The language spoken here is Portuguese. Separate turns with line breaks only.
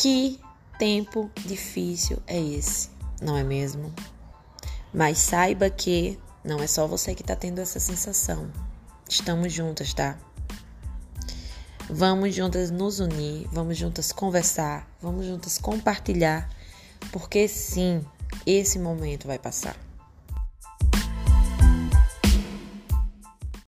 Que tempo difícil é esse, não é mesmo? Mas saiba que não é só você que está tendo essa sensação. Estamos juntas, tá? Vamos juntas nos unir, vamos juntas conversar, vamos juntas compartilhar, porque sim, esse momento vai passar.